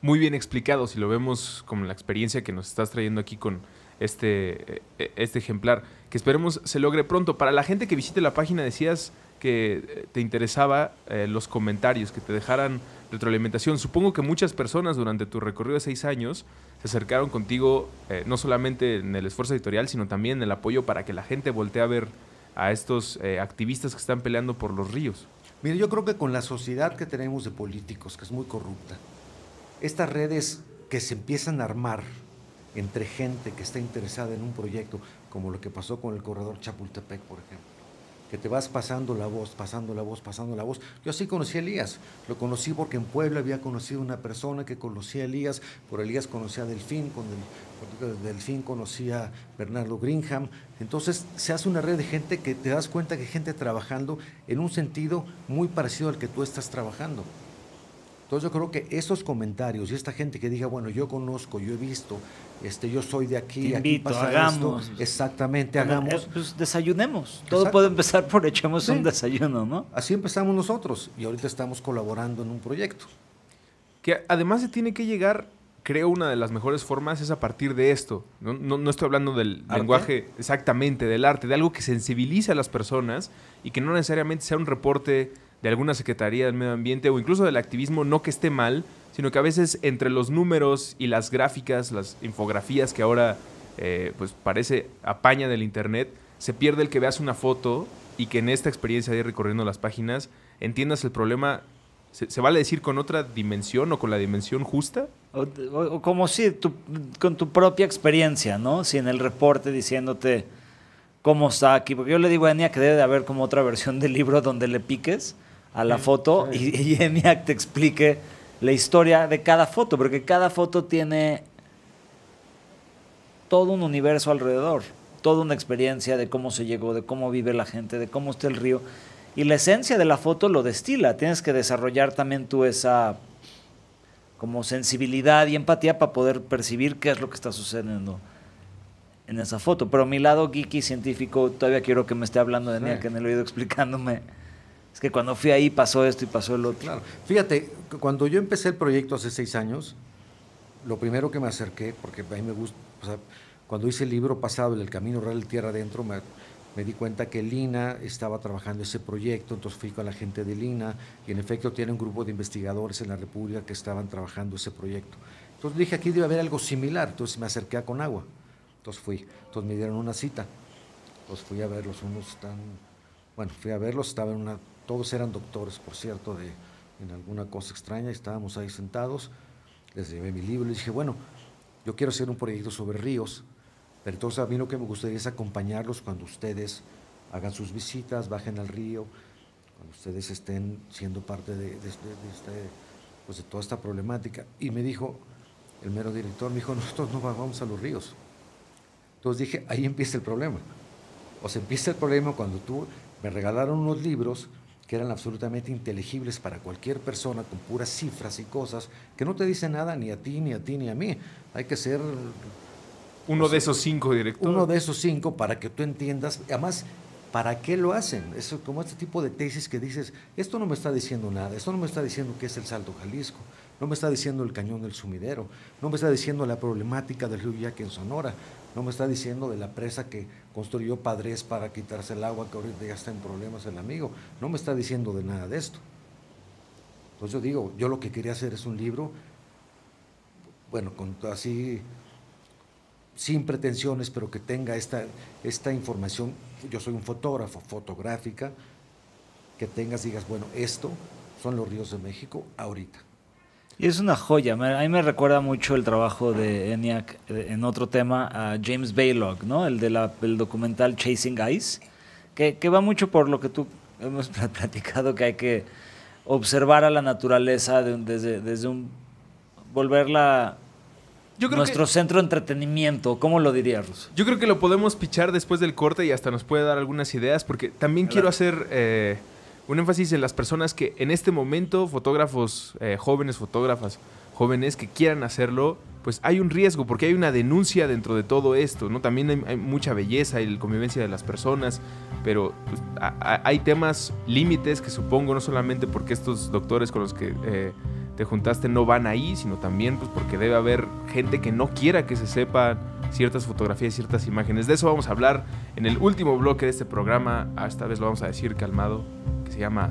muy bien explicado, si lo vemos como la experiencia que nos estás trayendo aquí con este, eh, este ejemplar, que esperemos se logre pronto. Para la gente que visite la página, decías que eh, te interesaba eh, los comentarios, que te dejaran retroalimentación. Supongo que muchas personas durante tu recorrido de seis años se acercaron contigo, eh, no solamente en el esfuerzo editorial, sino también en el apoyo para que la gente voltee a ver a estos activistas que están peleando por los ríos. Mire, yo creo que con la sociedad que tenemos de políticos, que es muy corrupta, estas redes que se empiezan a armar entre gente que está interesada en un proyecto, como lo que pasó con el corredor Chapultepec, por ejemplo, que te vas pasando la voz, pasando la voz, pasando la voz. Yo así conocí a Elías, lo conocí porque en Puebla había conocido una persona que conocía a Elías, por Elías conocía a Delfín, con Delfín conocía a Bernardo Greenham. Entonces se hace una red de gente que te das cuenta que hay gente trabajando en un sentido muy parecido al que tú estás trabajando. Entonces yo creo que esos comentarios y esta gente que diga, bueno, yo conozco, yo he visto, este, yo soy de aquí, Te aquí invito, pasa hagamos. esto, exactamente, hagamos. eh, pues desayunemos. Todo Exacto. puede empezar por echemos un desayuno, ¿no? Así empezamos nosotros y ahorita estamos colaborando en un proyecto. Que además se tiene que llegar, creo, una de las mejores formas es a partir de esto. No, no- no estoy hablando del ¿Arte? lenguaje exactamente, del arte, de algo que sensibilice a las personas y que no necesariamente sea un reporte de alguna Secretaría del Medio Ambiente o incluso del activismo, no que esté mal, sino que a veces entre los números y las gráficas, las infografías que ahora eh, pues parece apaña del Internet, se pierde el que veas una foto y que en esta experiencia de ir recorriendo las páginas entiendas el problema, ¿se, se vale decir con otra dimensión o con la dimensión justa? O, o- o como si tu- con tu propia experiencia, ¿no? Si en el reporte diciéndote cómo está aquí. Porque yo le digo a Enia que debe de haber como otra versión del libro donde le piques a la foto y, y Eniac te explique la historia de cada foto, porque cada foto tiene todo un universo alrededor, toda una experiencia de cómo se llegó, de cómo vive la gente, de cómo está el río. Y la esencia de la foto lo destila. Tienes que desarrollar también tú esa como sensibilidad y empatía para poder percibir qué es lo que está sucediendo en esa foto. Pero mi lado geeky científico, todavía quiero que me esté hablando de Sí. Nia, que en el oído explicándome. Es que cuando fui ahí pasó esto y pasó el otro. Claro. Fíjate, cu- cuando yo empecé el proyecto hace seis años, lo primero que me acerqué, porque a mí me gusta, o sea, cuando hice el libro pasado, El Camino Real Tierra Adentro, me, di cuenta que Lina estaba trabajando ese proyecto, entonces fui con la gente de Lina y en efecto tiene un grupo de investigadores en la República que estaban trabajando ese proyecto. Entonces dije, aquí debe haber algo similar, entonces me acerqué a Conagua, entonces fui, entonces me dieron una cita, entonces fui a verlos, unos están, bueno, fui a verlos, estaban en una, todos eran doctores, por cierto, de, en alguna cosa extraña, estábamos ahí sentados, les llevé mi libro y les dije, bueno, yo quiero hacer un proyecto sobre ríos, pero entonces a mí lo que me gustaría es acompañarlos cuando ustedes hagan sus visitas, bajen al río, cuando ustedes estén siendo parte de este- pues de toda esta problemática. Y me dijo, el mero director me dijo, nosotros no vamos a los ríos. Entonces dije, ahí empieza el problema. O sea, empieza el problema cuando tú me regalaron unos libros que eran absolutamente inteligibles para cualquier persona con puras cifras y cosas que no te dicen nada ni a ti, ni a ti, ni a mí. Hay que ser Uno de esos cinco, director. uno de esos cinco para que tú entiendas, además, ¿para qué lo hacen? Eso como este tipo de tesis que dices, esto no me está diciendo nada, esto no me está diciendo qué es el Salto Jalisco, no me está diciendo el cañón del sumidero, no me está diciendo la problemática del río Yaqui en Sonora, no me está diciendo de la presa que construyó Padres para quitarse el agua, que ahorita ya está en problemas el amigo, no me está diciendo de nada de esto. Entonces yo digo, yo lo que quería hacer es un libro, bueno, así sin pretensiones, pero que tenga esta, esta información, yo soy un fotógrafo, fotográfica, que tengas, digas, bueno, esto son los ríos de México ahorita. Y es una joya. A mí me recuerda mucho el trabajo de ENIAC eh, en otro tema a James Baylog, ¿no? El de la- el documental Chasing Ice, que, que va mucho por lo que tú hemos pla- platicado, que hay que observar a la naturaleza de desde, desde un... volverla Yo creo nuestro que- centro de entretenimiento. ¿Cómo lo dirías, Russo? Yo creo que lo podemos pichar después del corte y hasta nos puede dar algunas ideas, porque también quiero hacer, eh, un énfasis en las personas que en este momento, fotógrafos eh, jóvenes, fotógrafas jóvenes que quieran hacerlo, pues hay un riesgo porque hay una denuncia dentro de todo esto, ¿no? También hay, mucha belleza y la convivencia de las personas, pero pues, hay temas límites que supongo no solamente porque estos doctores con los que eh, te juntaste no van ahí, sino también pues porque debe haber gente que no quiera que se sepan ciertas fotografías, ciertas imágenes. De eso vamos a hablar en el último bloque de este programa. Ah, esta vez lo vamos a decir calmado, que se llama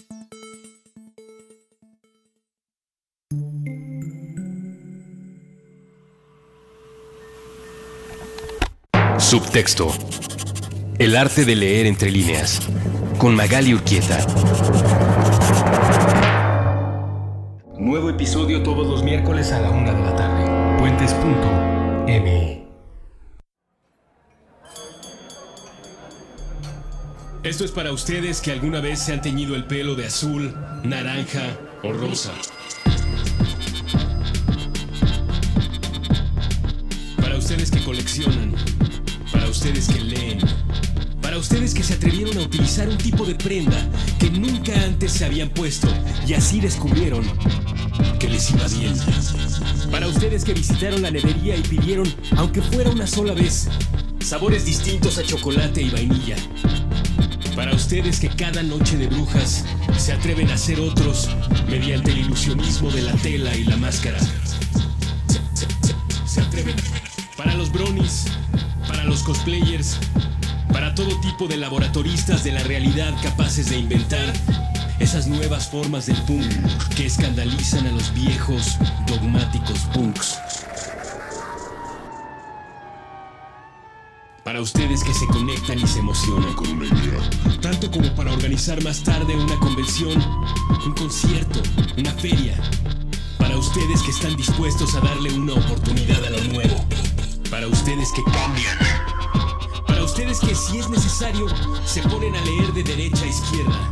Subtexto. El arte de leer entre líneas. Con Magali Urquieta. Nuevo episodio todos los miércoles a la una de la tarde. Puentes.me. Esto es para ustedes que alguna vez se han teñido el pelo de azul, naranja o rosa. Para ustedes que coleccionan ustedes que leen, para ustedes que se atrevieron a utilizar un tipo de prenda que nunca antes se habían puesto y así descubrieron que les iba bien. Para ustedes que visitaron la nevería y pidieron, aunque fuera una sola vez, sabores distintos a chocolate y vainilla. Para ustedes que cada noche de brujas se atreven a ser otros mediante el ilusionismo de la tela y la máscara. Se, atreven. Para los bronies para los cosplayers, para todo tipo de laboratoristas de la realidad capaces de inventar esas nuevas formas del punk que escandalizan a los viejos dogmáticos punks. Para ustedes que se conectan y se emocionan con. Tanto como para organizar más tarde una convención, un concierto, una feria. Para ustedes que están dispuestos a darle una oportunidad a lo nuevo. Para ustedes que cambian. Para ustedes que si es necesario se ponen a leer de derecha a izquierda.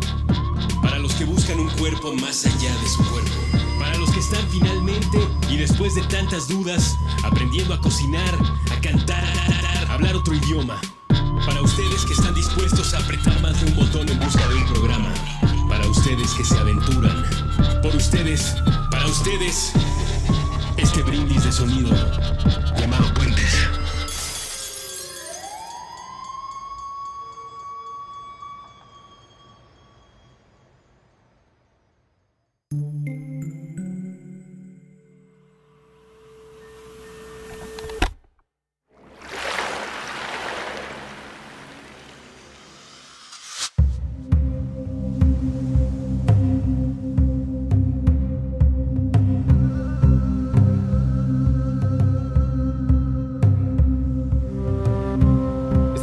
Para los que buscan un cuerpo más allá de su cuerpo. Para los que están finalmente y después de tantas dudas aprendiendo a cocinar, a cantar, a hablar otro idioma. Para ustedes que están dispuestos a apretar más de un botón en busca de un programa. Para ustedes que se aventuran. Por ustedes, para ustedes, este brindis de sonido llamado Puentes.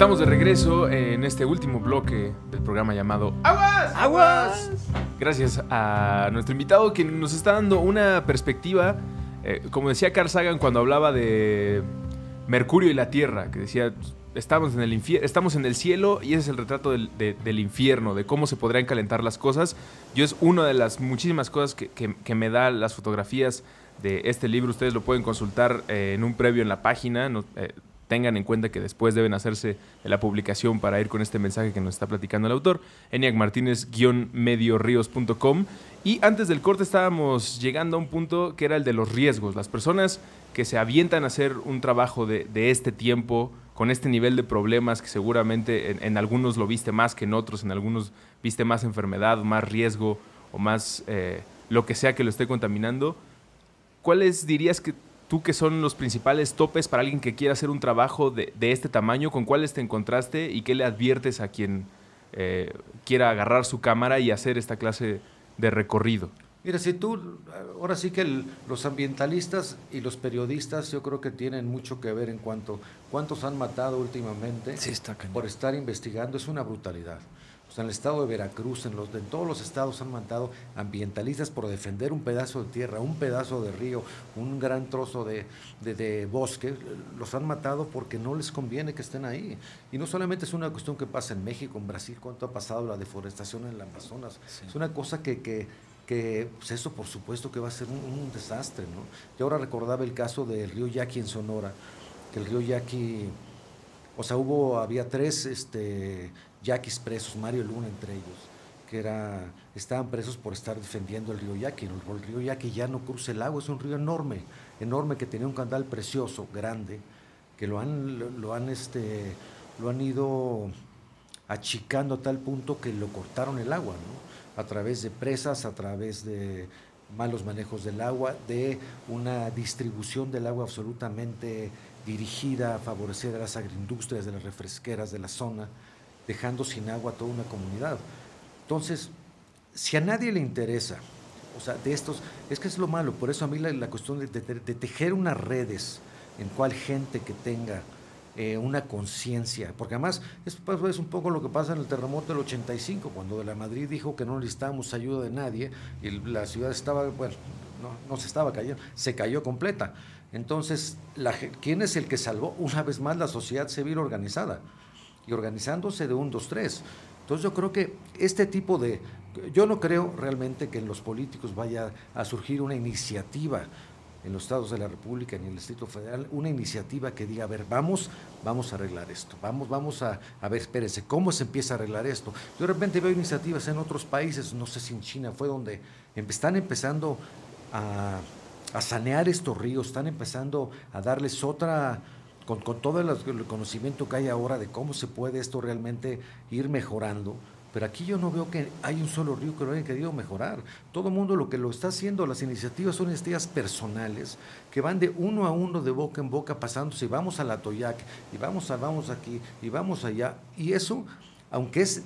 Estamos de regreso en este último bloque del programa llamado Aguas, Aguas. Gracias a nuestro invitado que nos está dando una perspectiva, eh, como decía Carl Sagan cuando hablaba de Mercurio y la Tierra, que decía, estamos en el, estamos en el cielo y ese es el retrato del, infierno, de cómo se podrían calentar las cosas. Yo es una de las muchísimas cosas que, me da las fotografías de este libro. Ustedes lo pueden consultar eh, en un previo en la página. Eh, tengan en cuenta que después deben hacerse de la publicación para ir con este mensaje que nos está platicando el autor, Eniac Martínez-medioríos.com. Y antes del corte estábamos llegando a un punto que era el de los riesgos. Las personas que se avientan a hacer un trabajo de, este tiempo, con este nivel de problemas que seguramente en, algunos lo viste más que en otros, en algunos viste más enfermedad, más riesgo o más eh, lo que sea que lo esté contaminando. ¿Cuáles dirías que tú que son los principales topes para alguien que quiera hacer un trabajo de, este tamaño, ¿con cuáles te encontraste y qué le adviertes a quien eh, quiera agarrar su cámara y hacer esta clase de recorrido. Mira, si tú, ahora sí que el- los ambientalistas y los periodistas yo creo que tienen mucho que ver en cuanto cuántos han matado últimamente Sí, está cañón. por estar investigando, es una brutalidad. Sea, en el estado de Veracruz, en, los, en todos los estados han matado ambientalistas por defender un pedazo de tierra, un pedazo de río, un gran trozo de, de- de bosque. Los han matado porque no les conviene que estén ahí. Y no solamente es una cuestión que pasa en México, en Brasil, cuánto ha pasado la deforestación en el Amazonas. Es una cosa que, que, que, pues eso por supuesto que va a ser un, un desastre. ¿no? Yo ahora recordaba el caso del río Yaqui en Sonora, que el río Yaqui... O sea, hubo, había tres este, yaquis presos, Mario Luna entre ellos, que era, estaban presos por estar defendiendo el río Yaqui. El, río Yaqui ya no cruza el agua, es un río enorme, enorme que tenía un canal precioso, grande, que lo han, lo han, este, lo han ido achicando a tal punto que lo cortaron el agua, ¿no? A través de presas, a través de malos manejos del agua, de una distribución del agua absolutamente dirigida a favorecer a las agroindustrias de las refresqueras de la zona, dejando sin agua a toda una comunidad. Entonces, si a nadie le interesa, o sea, de estos, es que es lo malo, por eso a mí la, la cuestión de, de- de tejer unas redes en cual gente que tenga eh, una conciencia, porque además es, pues, es un poco lo que pasa en el terremoto del 85, cuando la Madrid dijo que no necesitábamos ayuda de nadie y la ciudad estaba, bueno, no, no se estaba cayendo, se cayó completa. Entonces, ¿quién es el que salvó? Una vez más la sociedad civil organizada y organizándose de un, dos, tres. Entonces yo creo que este tipo de, yo no creo realmente que en los políticos vaya a surgir una iniciativa en los estados de la República ni en el Distrito Federal, una iniciativa que diga, a ver, vamos, vamos a arreglar esto, vamos, vamos a, a ver, espérense, ¿cómo se empieza a arreglar esto? Yo de repente veo iniciativas en otros países, no sé si en China fue donde están empezando a, a sanear estos ríos, están empezando a darles otra, con, con todo el, conocimiento que hay ahora de cómo se puede esto realmente ir mejorando. Pero aquí yo no veo que hay un solo río que lo hayan querido mejorar. Todo el mundo lo que lo está haciendo, las iniciativas son iniciativas personales que van de uno a uno, de boca en boca, pasándose. Y vamos a la Toyac, y vamos a, vamos aquí, y vamos allá. Y eso, aunque es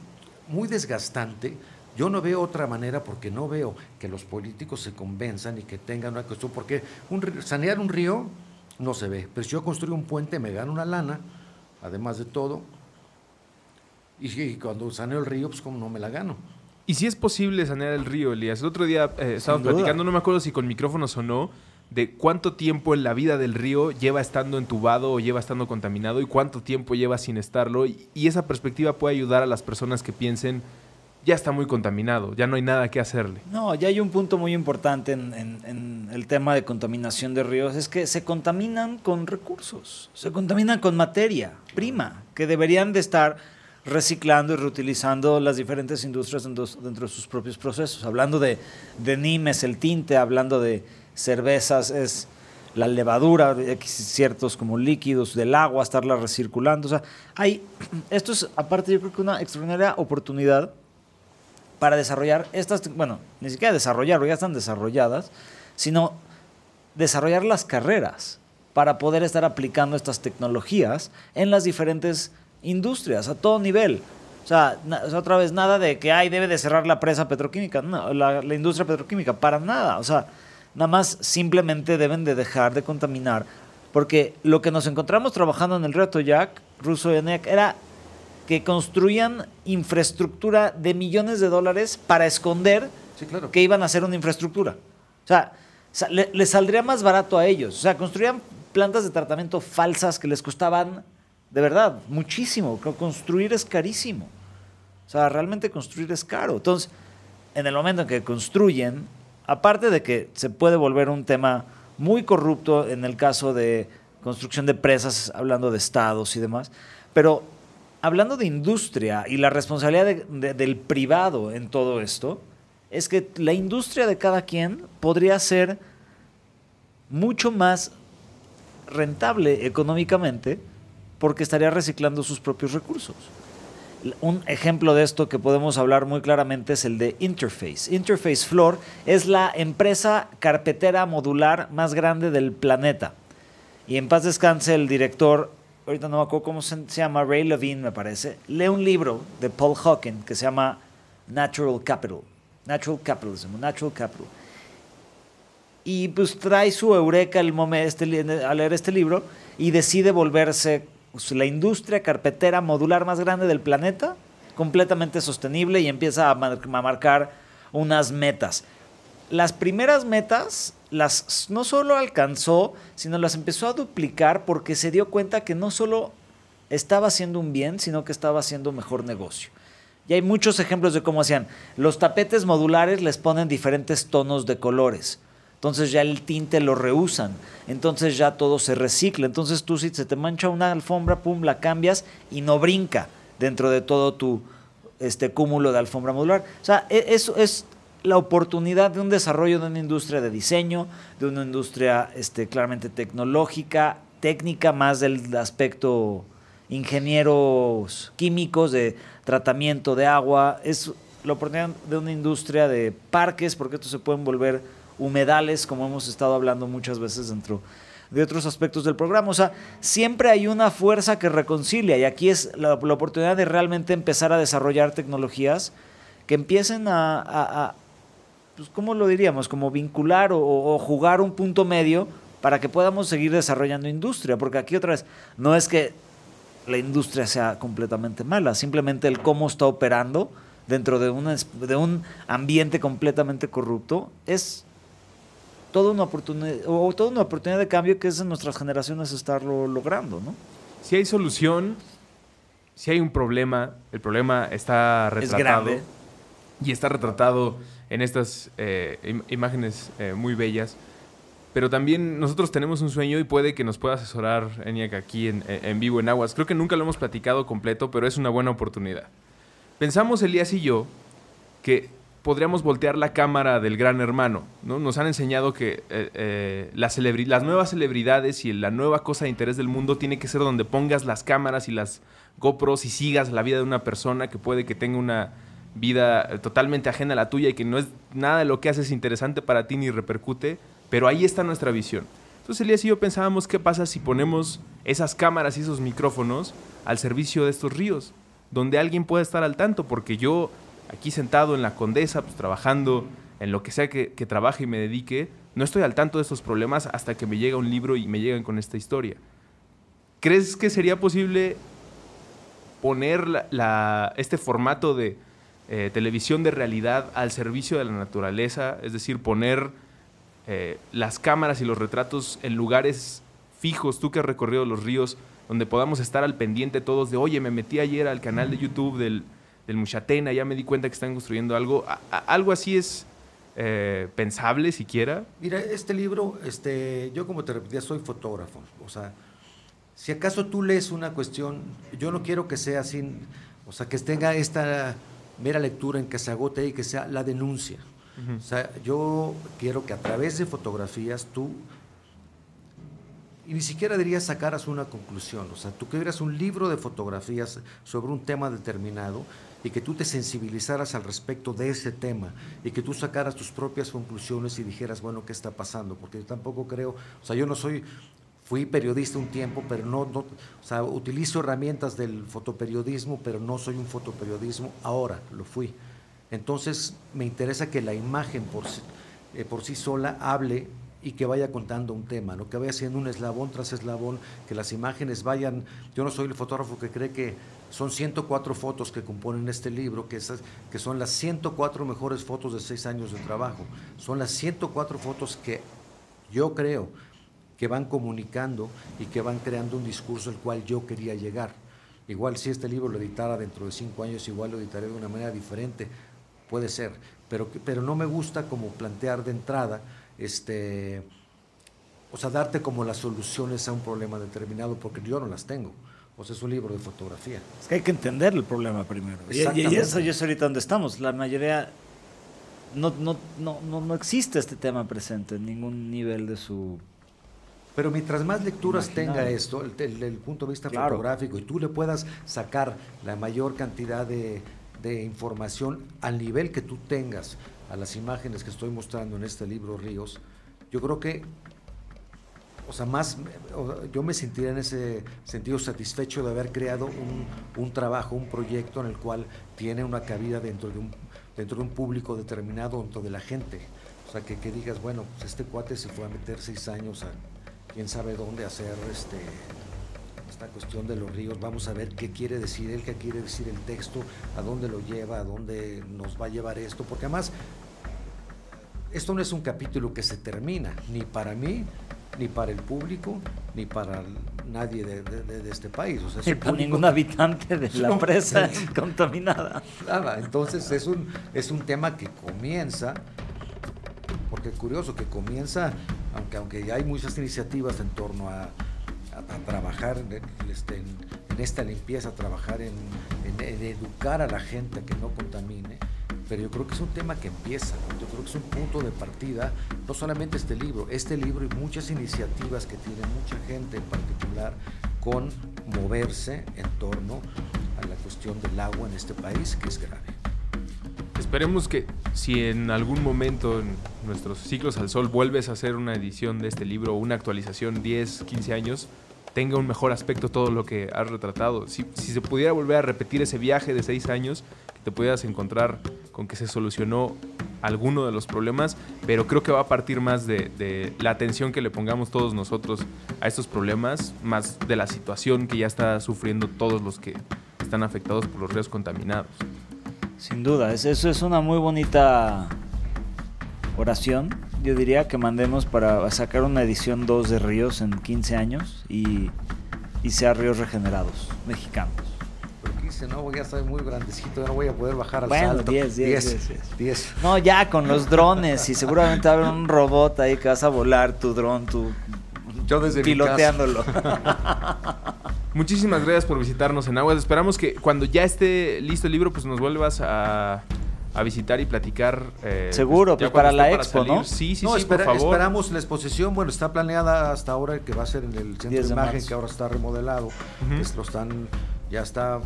muy desgastante, yo no veo otra manera porque no veo que los políticos se convenzan y que tengan una cuestión. Porque un, sanear un río no se ve. Pero si yo construyo un puente, me gano una lana, además de todo. Y, y cuando saneo el río, pues como no me la gano. Y si es posible sanear el río, Elías. El otro día eh, platicando, no me acuerdo si con micrófonos o no, de cuánto tiempo en la vida del río lleva estando entubado o lleva estando contaminado y cuánto tiempo lleva sin estarlo. Y, y esa perspectiva puede ayudar a las personas que piensen, ya está muy contaminado, ya no hay nada que hacerle. No, ya hay un punto muy importante en, el tema de contaminación de ríos, es que se contaminan con recursos, se contaminan con materia prima, que deberían de estar reciclando y reutilizando las diferentes industrias dentro, de sus propios procesos. Hablando de, de Nimes, el tinte, hablando de cervezas, es la levadura, ciertos como líquidos del agua, estarla recirculando. O sea, hay, esto es aparte yo creo que una extraordinaria oportunidad para desarrollar estas, bueno, ni siquiera desarrollar, ya están desarrolladas, sino desarrollar las carreras para poder estar aplicando estas tecnologías en las diferentes industrias, a todo nivel. O sea, otra vez, nada de que, ay, debe de cerrar la presa petroquímica, la, industria petroquímica, para nada. O sea, nada más simplemente deben de dejar de contaminar, porque lo que nos encontramos trabajando en el río Toyac, Russo y Eniac, era que construían infraestructura de millones de dólares para esconder Sí, claro. que iban a hacer una infraestructura. O sea, le, les saldría más barato a ellos. O sea, construían plantas de tratamiento falsas que les costaban, de verdad, muchísimo. Co- Construir es carísimo. O sea, realmente construir es caro. Entonces, en el momento en que construyen, aparte de que se puede volver un tema muy corrupto en el caso de construcción de presas, hablando de estados y demás, pero hablando de industria y la responsabilidad de- de- del privado en todo esto, es que la industria de cada quien podría ser mucho más rentable económicamente porque estaría reciclando sus propios recursos. Un ejemplo de esto que podemos hablar muy claramente es el de Interface. Interface Floor es la empresa carpetera modular más grande del planeta. Y en paz descanse el director, ahorita no me acuerdo cómo se, se llama, Ray Levine me parece, lee un libro de Paul Hawken que se llama Natural Capital. Natural Capitalism, Natural Capital. Y pues trae su eureka el momento, este, al leer este libro y decide volverse pues, la industria carpetera modular más grande del planeta, completamente sostenible y empieza a, a marcar unas metas. Las primeras metas las no solo alcanzó, sino las empezó a duplicar porque se dio cuenta que no solo estaba haciendo un bien, sino que estaba haciendo mejor negocio. Y hay muchos ejemplos de cómo hacían. Los tapetes modulares les ponen diferentes tonos de colores. Entonces ya el tinte lo reusan. Entonces ya todo se recicla. Entonces tú si se te mancha una alfombra, pum, la cambias y no brinca dentro de todo tu este cúmulo de alfombra modular. O sea, e, eso es la oportunidad de un desarrollo de una industria de diseño, de una industria este, claramente tecnológica, técnica, más del aspecto ingenieros químicos, de tratamiento de agua. Es la oportunidad de una industria de parques, porque estos se pueden volver humedales, como hemos estado hablando muchas veces dentro de otros aspectos del programa. O sea, siempre hay una fuerza que reconcilia y aquí es la, oportunidad de realmente empezar a desarrollar tecnologías que empiecen a, pues, ¿cómo lo diríamos? Como vincular o, jugar un punto medio para que podamos seguir desarrollando industria. Porque aquí otra vez, no es que la industria sea completamente mala, simplemente el cómo está operando dentro de, de un ambiente completamente corrupto es toda una oportunidad o toda una oportunidad de cambio que es en nuestras generaciones estarlo logrando, ¿no? Si hay solución, si hay un problema, el problema está retratado y está retratado en estas eh, imágenes eh, muy bellas. Pero también nosotros tenemos un sueño y puede que nos pueda asesorar ENIAC aquí en, vivo en Aguas. Creo que nunca lo hemos platicado completo, pero es una buena oportunidad. Pensamos Elías y yo que podríamos voltear la cámara del gran hermano. ¿no? Nos han enseñado que eh, las nuevas celebridades y la nueva cosa de interés del mundo tiene que ser donde pongas las cámaras y las GoPros y sigas la vida de una persona que puede que tenga una vida eh, totalmente ajena a la tuya y que no es nada de lo que haces interesante para ti ni repercute, pero ahí está nuestra visión. Entonces Elías y yo pensábamos qué pasa si ponemos esas cámaras y esos micrófonos al servicio de estos ríos, donde alguien pueda estar al tanto, porque yo aquí sentado en la condesa, pues trabajando en lo que sea que, trabaje y me dedique, no estoy al tanto de estos problemas hasta que me llega un libro y me llegan con esta historia. ¿Crees que sería posible poner este formato de eh, televisión de realidad al servicio de la naturaleza, es decir, poner eh, las cámaras y los retratos en lugares fijos, tú que has recorrido los ríos, donde podamos estar al pendiente todos de, oye, me metí ayer al canal de YouTube del, del Muchatena, ya me di cuenta que están construyendo algo. algo así es eh, pensable siquiera. Mira, este libro, este, yo como te repetía, soy fotógrafo. O sea, si acaso tú lees una cuestión, yo no quiero que sea así, o sea, que tenga esta mera lectura en que se agote y que sea la denuncia. O sea, yo quiero que a través de fotografías tú, y ni siquiera diría sacaras una conclusión, o sea, tú que un libro de fotografías sobre un tema determinado y que tú te sensibilizaras al respecto de ese tema y que tú sacaras tus propias conclusiones y dijeras, bueno, ¿qué está pasando? Porque yo tampoco creo, o sea, yo no soy Fui periodista un tiempo, pero no, no, o sea, utilizo herramientas del fotoperiodismo, pero no soy un fotoperiodismo ahora, lo fui. Entonces me interesa que la imagen por, eh, por sí sola hable y que vaya contando un tema, ¿no? que vaya siendo un eslabón tras eslabón, que las imágenes vayan, yo no soy el fotógrafo que cree que son 104 fotos que componen este libro, que, esas, que son las 104 mejores fotos de seis años de trabajo, son las 104 fotos que yo creo que van comunicando y que van creando un discurso al cual yo quería llegar. Igual si este libro lo editara dentro de cinco años, igual lo editaré de una manera diferente, puede ser, pero, pero no me gusta como plantear de entrada, este, o sea, darte como las soluciones a un problema determinado, porque yo no las tengo. O sea, es un libro de fotografía. Es que hay que entender el problema primero. Y, y eso es ahorita donde estamos. La mayoría no, no, no, no, existe este tema presente en ningún nivel de su pero mientras más lecturas tenga esto, el, el, punto de vista fotográfico, y tú le puedas sacar la mayor cantidad de, información al nivel que tú tengas a las imágenes que estoy mostrando en este libro Ríos, yo creo que, o sea, más, yo me sentiría en ese sentido satisfecho de haber creado un, un trabajo, un proyecto en el cual tiene una cabida dentro de un dentro de un público determinado, dentro de la gente. O sea, que, que digas, bueno, pues este cuate se fue a meter seis años a quién sabe dónde hacer este, esta cuestión de los ríos. Vamos a ver qué quiere decir él, qué quiere decir el texto, a dónde lo lleva, a dónde nos va a llevar esto. Porque además, esto no es un capítulo que se termina, ni para mí, ni para el público, ni para nadie de, de- de este país. O sea, Ni para ningún habitante de la No. presa contaminada. Nada, entonces es un, es un tema que comienza, porque es curioso que comienza, aunque, aunque hay muchas iniciativas en torno a, trabajar en, este, en- esta limpieza, trabajar en- en educar a la gente a que no contamine, pero yo creo que es un tema que empieza, yo creo que es un punto de partida, no solamente este libro, este libro y muchas iniciativas que tiene mucha gente en particular con moverse en torno a la cuestión del agua en este país, que es grave. Esperemos que si en algún momento en nuestros ciclos al sol vuelves a hacer una edición de este libro una actualización 10, 15 años, tenga un mejor aspecto todo lo que has retratado. Si, si se pudiera volver a repetir ese viaje de 6 años, que te pudieras encontrar con que se solucionó alguno de los problemas, pero creo que va a partir más de, de la atención que le pongamos todos nosotros a estos problemas, más de la situación que ya está sufriendo todos los que están afectados por los ríos contaminados. Sin duda, es- eso es una muy bonita oración. Yo diría que mandemos para sacar una edición 2 de Ríos en 15 años y, y sea Ríos Regenerados, mexicanos. Pero quise, no, ya estoy muy grandecito, ya no voy a poder bajar al Bueno, salto. 10, 10, 10, 10, 10. No, ya con los drones y seguramente va a haber un robot ahí que vas a volar tu dron, tu Yo desde mi piloteándolo. Muchísimas gracias por visitarnos en Aguas. Esperamos que cuando ya esté listo el libro, pues nos vuelvas a, a visitar y platicar. eh, Seguro, ya pues, para la expo, ¿no? Sí, sí, no, sí, espera- por favor. esperamos la exposición. Bueno, está planeada hasta ahora que va a ser en el centro 10 de de imagen, marzo. que ahora está remodelado. Lo están, ya está,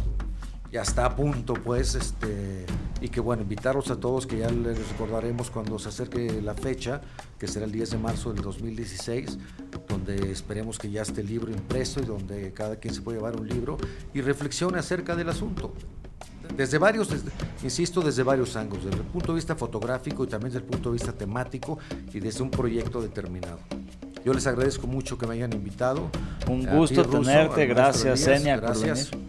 ya está a punto, pues, este, y que bueno, invitarlos a todos que ya les recordaremos cuando se acerque la fecha, que será el 10 de marzo del 2016, donde esperemos que ya esté el libro impreso y donde cada quien se puede llevar un libro y reflexione acerca del asunto. Desde varios, desde- insisto, desde varios ángulos, desde el punto de vista fotográfico y también desde el punto de vista temático y desde un proyecto determinado. Yo les agradezco mucho que me hayan invitado. Un A ti, gusto Ruso, tenerte, gracias, Elías, Eniac, por Gracias. venir.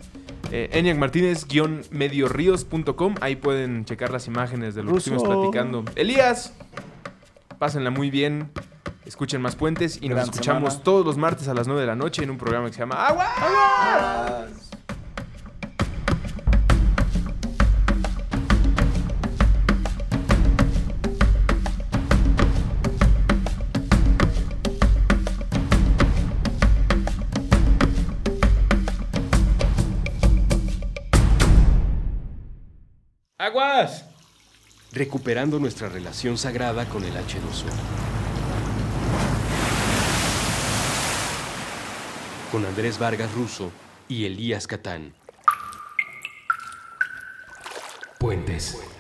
Eh, Eniac Martínez, guion medioríos.com. Ahí pueden checar las imágenes de lo que Ruso. estuvimos platicando. Elías, pásenla muy bien. Escuchen más puentes y nos escuchamos semana. todos los martes a las 9 de la noche en un programa que se llama Agua. Aguas. Recuperando nuestra relación sagrada con el H2O. Con Andrés Vargas Russo y Elías Catán. Puentes.